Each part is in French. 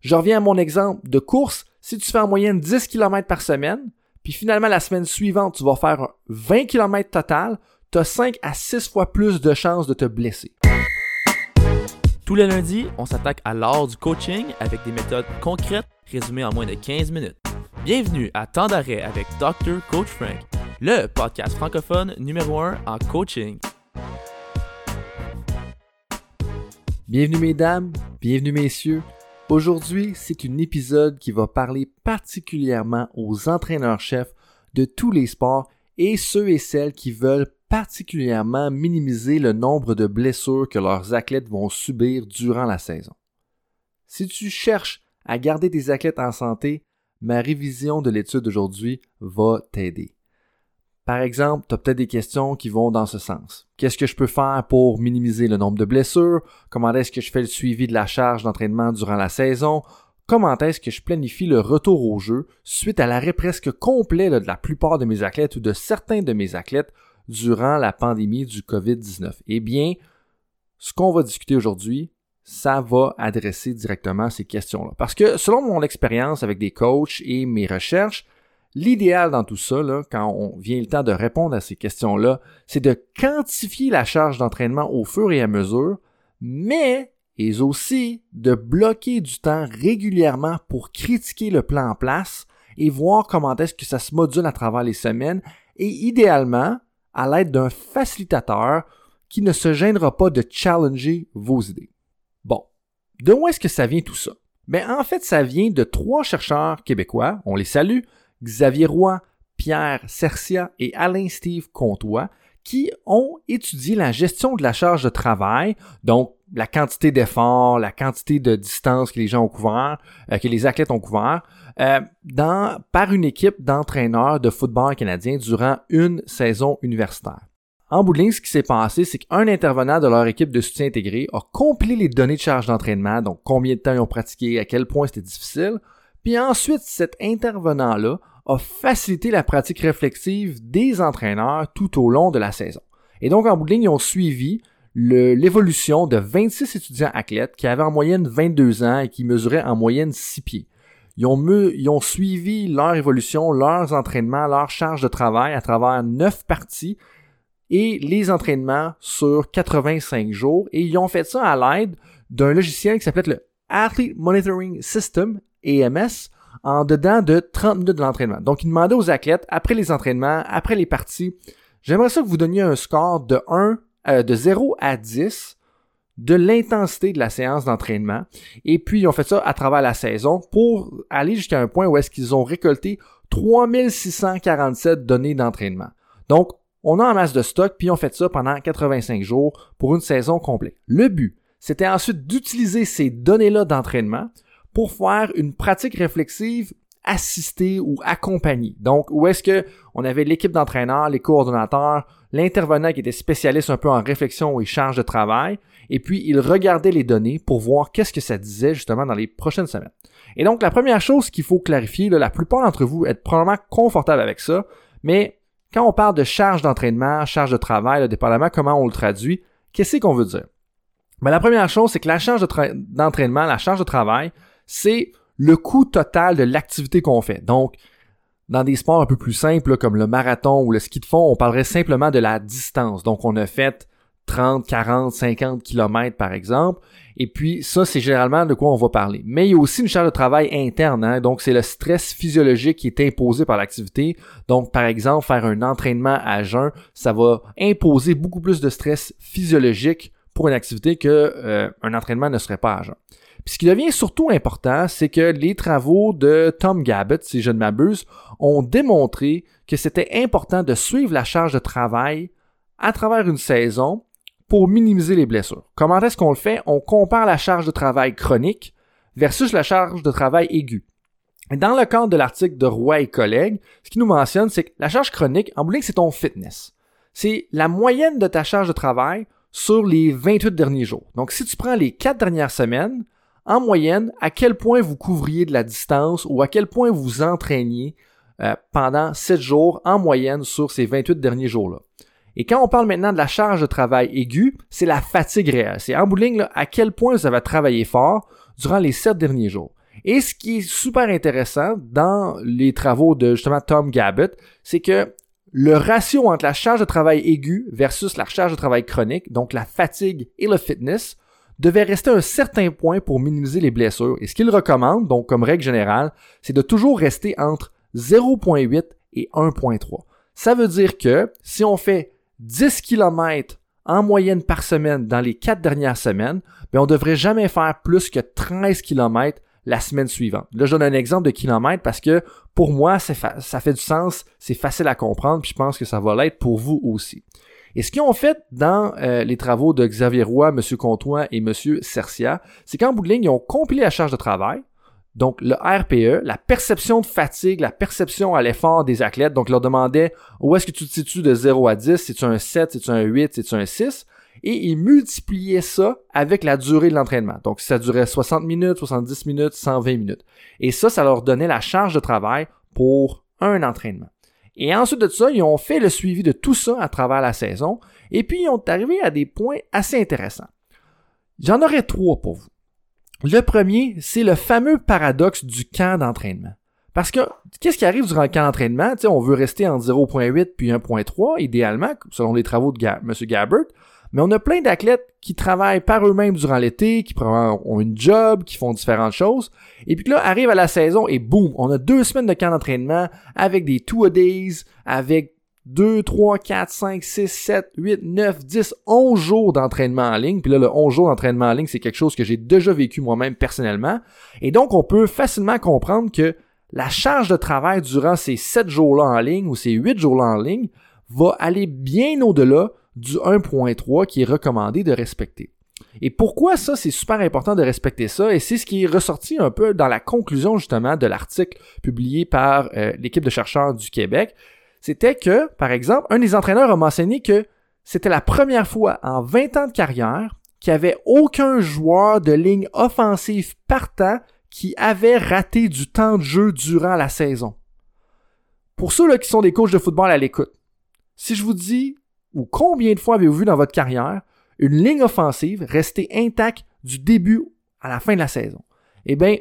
Je reviens à mon exemple de course. Si tu fais en moyenne 10 km par semaine, puis finalement la semaine suivante, tu vas faire 20 km total, tu as 5 à 6 fois plus de chances de te blesser. Tous les lundis, on s'attaque à l'art du coaching avec des méthodes concrètes résumées en moins de 15 minutes. Bienvenue à Temps d'arrêt avec Dr. Coach Frank, le podcast francophone numéro 1 en coaching. Bienvenue mesdames, bienvenue messieurs. Aujourd'hui, c'est un épisode qui va parler particulièrement aux entraîneurs-chefs de tous les sports et ceux et celles qui veulent particulièrement minimiser le nombre de blessures que leurs athlètes vont subir durant la saison. Si tu cherches à garder tes athlètes en santé, ma révision de l'étude d'aujourd'hui va t'aider. Par exemple, tu as peut-être des questions qui vont dans ce sens. Qu'est-ce que je peux faire pour minimiser le nombre de blessures? Comment est-ce que je fais le suivi de la charge d'entraînement durant la saison? Comment est-ce que je planifie le retour au jeu suite à l'arrêt presque complet de la plupart de mes athlètes ou de certains de mes athlètes durant la pandémie du COVID-19? Eh bien, ce qu'on va discuter aujourd'hui, ça va adresser directement ces questions-là. Parce que selon mon expérience avec des coachs et mes recherches, L'idéal dans tout ça, quand on vient le temps de répondre à ces questions-là, c'est de quantifier la charge d'entraînement au fur et à mesure, mais et aussi de bloquer du temps régulièrement pour critiquer le plan en place et voir comment est-ce que ça se module à travers les semaines et idéalement à l'aide d'un facilitateur qui ne se gênera pas de challenger vos idées. Bon, de où est-ce que ça vient tout ça? Ben, en fait, ça vient de trois chercheurs québécois, on les salue, Xavier Roy, Pierre Cercia et Alain Steve Comtois, qui ont étudié la gestion de la charge de travail, donc la quantité d'efforts, la quantité de distance que les gens ont couvert, euh, que les athlètes ont couvert, euh, par une équipe d'entraîneurs de football canadien durant une saison universitaire. En bout de ligne, ce qui s'est passé, c'est qu'un intervenant de leur équipe de soutien intégré a compilé les données de charge d'entraînement, donc combien de temps ils ont pratiqué, à quel point c'était difficile, puis ensuite, cet intervenant-là a facilité la pratique réflexive des entraîneurs tout au long de la saison. Et donc, en bout de ligne, ils ont suivi l'évolution de 26 étudiants athlètes qui avaient en moyenne 22 ans et qui mesuraient en moyenne 6 pieds. Ils ont, suivi leur évolution, leurs entraînements, leur charge de travail à travers 9 parties et les entraînements sur 85 jours. Et ils ont fait ça à l'aide d'un logiciel qui s'appelle le Athlete Monitoring System, EMS, en dedans de 30 minutes de l'entraînement. Donc, il demandait aux athlètes, après les entraînements, après les parties, j'aimerais ça que vous donniez un score de 1, euh, de 0 à 10 de l'intensité de la séance d'entraînement. Et puis, ils ont fait ça à travers la saison pour aller jusqu'à un point où est-ce qu'ils ont récolté 3647 données d'entraînement. Donc, on a en masse de stock, puis on fait ça pendant 85 jours pour une saison complète. Le but, c'était ensuite d'utiliser ces données-là d'entraînement pour faire une pratique réflexive assistée ou accompagnée. Donc, où est-ce que on avait l'équipe d'entraîneurs, les coordonnateurs, l'intervenant qui était spécialiste un peu en réflexion et charge de travail, et puis il regardait les données pour voir qu'est-ce que ça disait justement dans les prochaines semaines. Et donc, la première chose qu'il faut clarifier, la plupart d'entre vous êtes probablement confortable avec ça, mais quand on parle de charge d'entraînement, charge de travail, dépendamment comment on le traduit, qu'est-ce qu'on veut dire? Mais la première chose, c'est que la charge d'entraînement, la charge de travail, c'est le coût total de l'activité qu'on fait. Donc, dans des sports un peu plus simples comme le marathon ou le ski de fond, on parlerait simplement de la distance. Donc, on a fait 30, 40, 50 km par exemple. Et puis ça, c'est généralement de quoi on va parler. Mais il y a aussi une charge de travail interne. Hein. Donc c'est le stress physiologique qui est imposé par l'activité. Donc par exemple, faire un entraînement à jeun, ça va imposer beaucoup plus de stress physiologique pour une activité que euh, un entraînement ne serait pas jeun. Puis ce qui devient surtout important, c'est que les travaux de Tom Gabbett, si je ne m'abuse, ont démontré que c'était important de suivre la charge de travail à travers une saison pour minimiser les blessures. Comment est-ce qu'on le fait? On compare la charge de travail chronique versus la charge de travail aiguë. Dans le cadre de l'article de Roy et collègues, ce qui nous mentionne, c'est que la charge chronique, en bout c'est ton fitness. C'est la moyenne de ta charge de travail sur les 28 derniers jours. Donc, si tu prends les 4 dernières semaines, en moyenne, à quel point vous couvriez de la distance ou à quel point vous entraîniez euh, pendant 7 jours en moyenne sur ces 28 derniers jours-là? Et quand on parle maintenant de la charge de travail aiguë, c'est la fatigue réelle. C'est en bout à quel point vous avez travaillé fort durant les 7 derniers jours. Et ce qui est super intéressant dans les travaux de justement Tom Gabbett, c'est que le ratio entre la charge de travail aiguë versus la charge de travail chronique, donc la fatigue et le fitness, devait rester un certain point pour minimiser les blessures. Et ce qu'il recommande, donc comme règle générale, c'est de toujours rester entre 0.8 et 1.3. Ça veut dire que si on fait 10 km en moyenne par semaine dans les quatre dernières semaines, ben on devrait jamais faire plus que 13 km la semaine suivante. Là, je donne un exemple de kilomètres parce que pour moi, ça fait du sens, c'est facile à comprendre, puis je pense que ça va l'être pour vous aussi. Et ce qu'ils ont fait dans euh, les travaux de Xavier Roy, M. Comtois et M. Cercia, c'est qu'en bout de ligne, ils ont compilé la charge de travail, donc le RPE, la perception de fatigue, la perception à l'effort des athlètes. Donc, leur demandaient où est-ce que tu te situes de 0 à 10, c'est-tu un 7, c'est-tu un 8, c'est-tu un 6 et ils multipliaient ça avec la durée de l'entraînement. Donc, ça durait 60 minutes, 70 minutes, 120 minutes. Et ça, ça leur donnait la charge de travail pour un entraînement. Et ensuite de ça, ils ont fait le suivi de tout ça à travers la saison, et puis ils ont arrivé à des points assez intéressants. J'en aurais trois pour vous. Le premier, c'est le fameux paradoxe du camp d'entraînement. Parce que, qu'est-ce qui arrive durant le camp d'entraînement? on veut rester en 0.8 puis 1.3, idéalement, selon les travaux de M. Gabbert. Mais on a plein d'athlètes qui travaillent par eux-mêmes durant l'été, qui ont une job, qui font différentes choses. Et puis là, arrive à la saison et boum, on a deux semaines de camp d'entraînement avec des two-a-days, avec 2, 3, 4, 5, 6, 7, 8, 9, 10, 11 jours d'entraînement en ligne. Puis là, le 11 jours d'entraînement en ligne, c'est quelque chose que j'ai déjà vécu moi-même personnellement. Et donc, on peut facilement comprendre que la charge de travail durant ces 7 jours-là en ligne ou ces 8 jours-là en ligne va aller bien au-delà du 1.3 qui est recommandé de respecter. Et pourquoi ça, c'est super important de respecter ça, et c'est ce qui est ressorti un peu dans la conclusion justement de l'article publié par euh, l'équipe de chercheurs du Québec, c'était que, par exemple, un des entraîneurs a mentionné que c'était la première fois en 20 ans de carrière qu'il n'y avait aucun joueur de ligne offensive partant qui avait raté du temps de jeu durant la saison. Pour ceux là, qui sont des coachs de football à l'écoute, si je vous dis ou combien de fois avez-vous vu dans votre carrière une ligne offensive rester intacte du début à la fin de la saison? Eh bien,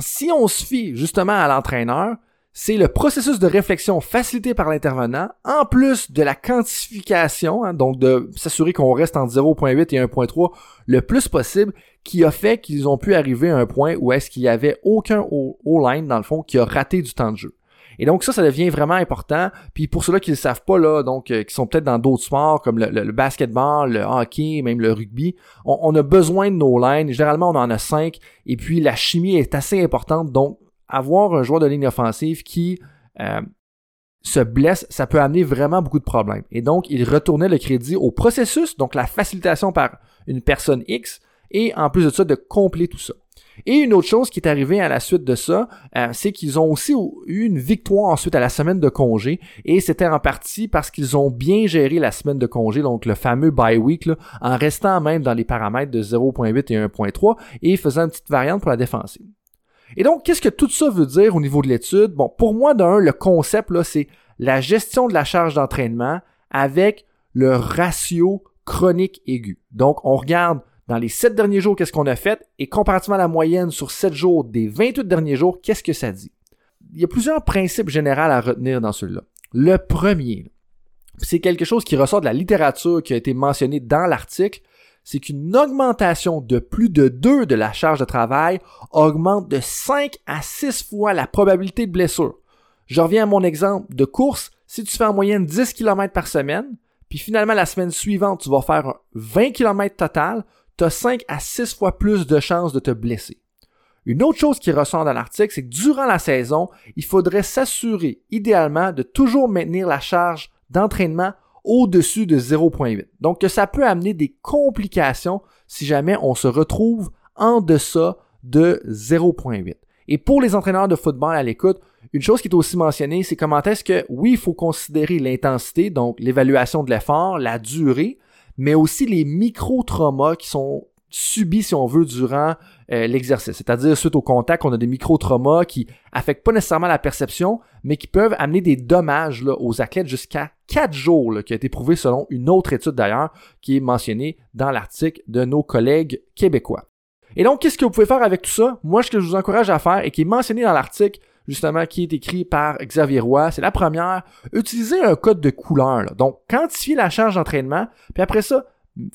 si on se fie justement à l'entraîneur, c'est le processus de réflexion facilité par l'intervenant, en plus de la quantification, hein, donc de s'assurer qu'on reste entre 0.8 et 1.3 le plus possible, qui a fait qu'ils ont pu arriver à un point où est-ce qu'il y avait aucun O-line, dans le fond, qui a raté du temps de jeu. Et donc ça, ça devient vraiment important. Puis pour ceux-là qui ne le savent pas, là, donc euh, qui sont peut-être dans d'autres sports comme le, basketball, le hockey, même le rugby, on, a besoin de nos lines. Généralement, on en a cinq. Et puis la chimie est assez importante. Donc, avoir un joueur de ligne offensive qui euh, se blesse, ça peut amener vraiment beaucoup de problèmes. Et donc, il retournait le crédit au processus, donc la facilitation par une personne X, et en plus de ça, de compléter tout ça. Et une autre chose qui est arrivée à la suite de ça, euh, c'est qu'ils ont aussi eu une victoire ensuite à la semaine de congé, et c'était en partie parce qu'ils ont bien géré la semaine de congé, donc le fameux bye week, en restant même dans les paramètres de 0.8 et 1.3, et faisant une petite variante pour la défensive. Et donc, qu'est-ce que tout ça veut dire au niveau de l'étude? Bon, pour moi, d'un, le concept, là, c'est la gestion de la charge d'entraînement avec le ratio chronique aigu. Donc, on regarde dans les 7 derniers jours, qu'est-ce qu'on a fait, et comparativement à la moyenne sur 7 jours des 28 derniers jours, qu'est-ce que ça dit? Il y a plusieurs principes généraux à retenir dans celui-là. Le premier, c'est quelque chose qui ressort de la littérature qui a été mentionné dans l'article, c'est qu'une augmentation de plus de 2 de la charge de travail augmente de 5 à 6 fois la probabilité de blessure. Je reviens à mon exemple de course. Si tu fais en moyenne 10 km par semaine, puis finalement la semaine suivante, tu vas faire 20 km total, tu as 5 à 6 fois plus de chances de te blesser. Une autre chose qui ressort dans l'article, c'est que durant la saison, il faudrait s'assurer idéalement de toujours maintenir la charge d'entraînement au-dessus de 0.8. Donc que ça peut amener des complications si jamais on se retrouve en deçà de 0.8. Et pour les entraîneurs de football à l'écoute, une chose qui est aussi mentionnée, c'est comment est-ce que, oui, il faut considérer l'intensité, donc l'évaluation de l'effort, la durée, mais aussi les micro-traumas qui sont subis, si on veut, durant euh, l'exercice. C'est-à-dire, suite au contact, on a des micro-traumas qui affectent pas nécessairement la perception, mais qui peuvent amener des dommages aux athlètes jusqu'à 4 jours, qui a été prouvé selon une autre étude d'ailleurs, qui est mentionnée dans l'article de nos collègues québécois. Et donc, qu'est-ce que vous pouvez faire avec tout ça? Moi, ce que je vous encourage à faire et qui est mentionné dans l'article, justement, qui est écrit par Xavier Roy, c'est la première, utiliser un code de couleur. Donc, quantifiez la charge d'entraînement, puis après ça,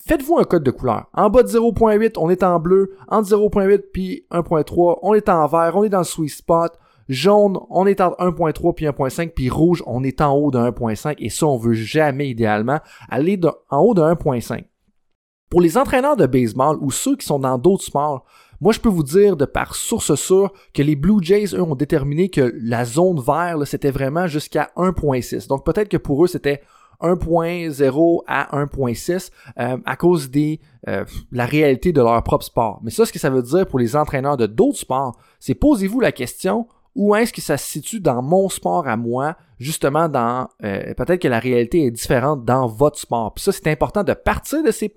faites-vous un code de couleur. En bas de 0.8, on est en bleu. Entre 0.8 puis 1.3, on est en vert, on est dans le sweet spot. Jaune, on est entre 1.3 puis 1.5, puis rouge, on est en haut de 1.5, et ça, on veut jamais, idéalement, aller en haut de 1.5. Pour les entraîneurs de baseball ou ceux qui sont dans d'autres sports, moi, je peux vous dire de par source sûre que les Blue Jays, eux, ont déterminé que la zone vert, c'était vraiment jusqu'à 1.6. Donc, peut-être que pour eux, c'était 1.0 à 1.6 euh, à cause des euh, la réalité de leur propre sport. Mais ça, ce que ça veut dire pour les entraîneurs de d'autres sports, c'est posez-vous la question où est-ce que ça se situe dans mon sport à moi, justement dans euh, peut-être que la réalité est différente dans votre sport. Puis ça, c'est important de partir de ces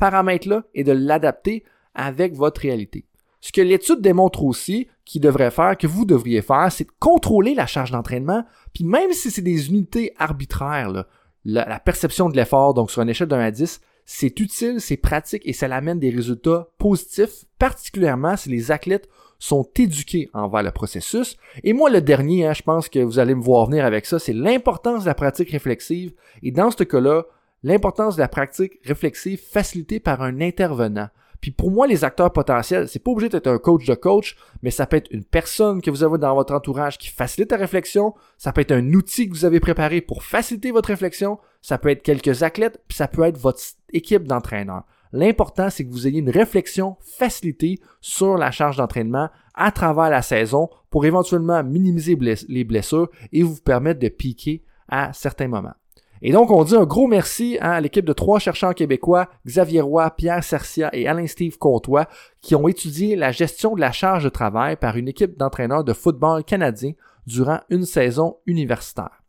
paramètres-là et de l'adapter avec votre réalité. Ce que l'étude démontre aussi, qui devrait faire, que vous devriez faire, c'est de contrôler la charge d'entraînement, puis même si c'est des unités arbitraires, la, perception de l'effort, donc sur une échelle 1 à 10, c'est utile, c'est pratique et ça amène des résultats positifs, particulièrement si les athlètes sont éduqués envers le processus. Et moi, le dernier, hein, je pense que vous allez me voir venir avec ça, c'est l'importance de la pratique réflexive. Et dans ce cas-là, l'importance de la pratique réflexive facilitée par un intervenant. Puis pour moi, les acteurs potentiels, c'est pas obligé d'être un coach de coach, mais ça peut être une personne que vous avez dans votre entourage qui facilite la réflexion, ça peut être un outil que vous avez préparé pour faciliter votre réflexion, ça peut être quelques athlètes, puis ça peut être votre équipe d'entraîneurs. L'important, c'est que vous ayez une réflexion facilitée sur la charge d'entraînement à travers la saison pour éventuellement minimiser les blessures et vous permettre de piquer à certains moments. Et donc, on dit un gros merci à l'équipe de trois chercheurs québécois, Xavier Roy, Pierre Cercia et Alain-Steve Comtois, qui ont étudié la gestion de la charge de travail par une équipe d'entraîneurs de football canadien durant une saison universitaire.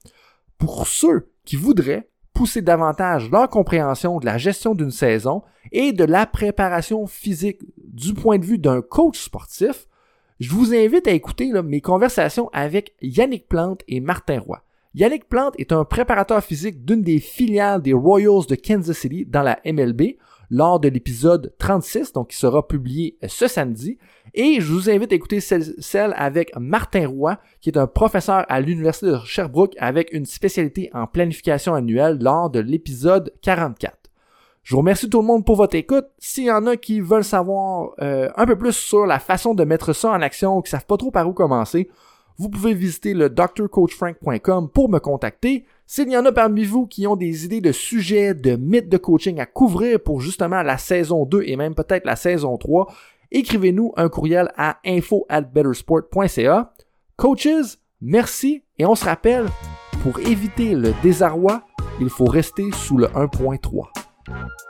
Pour ceux qui voudraient pousser davantage leur compréhension de la gestion d'une saison et de la préparation physique du point de vue d'un coach sportif, je vous invite à écouter mes conversations avec Yannick Plante et Martin Roy. Yannick Plante est un préparateur physique d'une des filiales des Royals de Kansas City dans la MLB lors de l'épisode 36, donc qui sera publié ce samedi. Et je vous invite à écouter celle, avec Martin Roy, qui est un professeur à l'Université de Sherbrooke avec une spécialité en planification annuelle lors de l'épisode 44. Je vous remercie tout le monde pour votre écoute. S'il y en a qui veulent savoir euh, un peu plus sur la façon de mettre ça en action ou qui savent pas trop par où commencer, vous pouvez visiter le drcoachfrank.com pour me contacter. S'il y en a parmi vous qui ont des idées de sujets, de mythes de coaching à couvrir pour justement la saison 2 et même peut-être la saison 3, écrivez-nous un courriel à info at bettersport.ca. Coaches, merci et on se rappelle, pour éviter le désarroi, il faut rester sous le 1.3.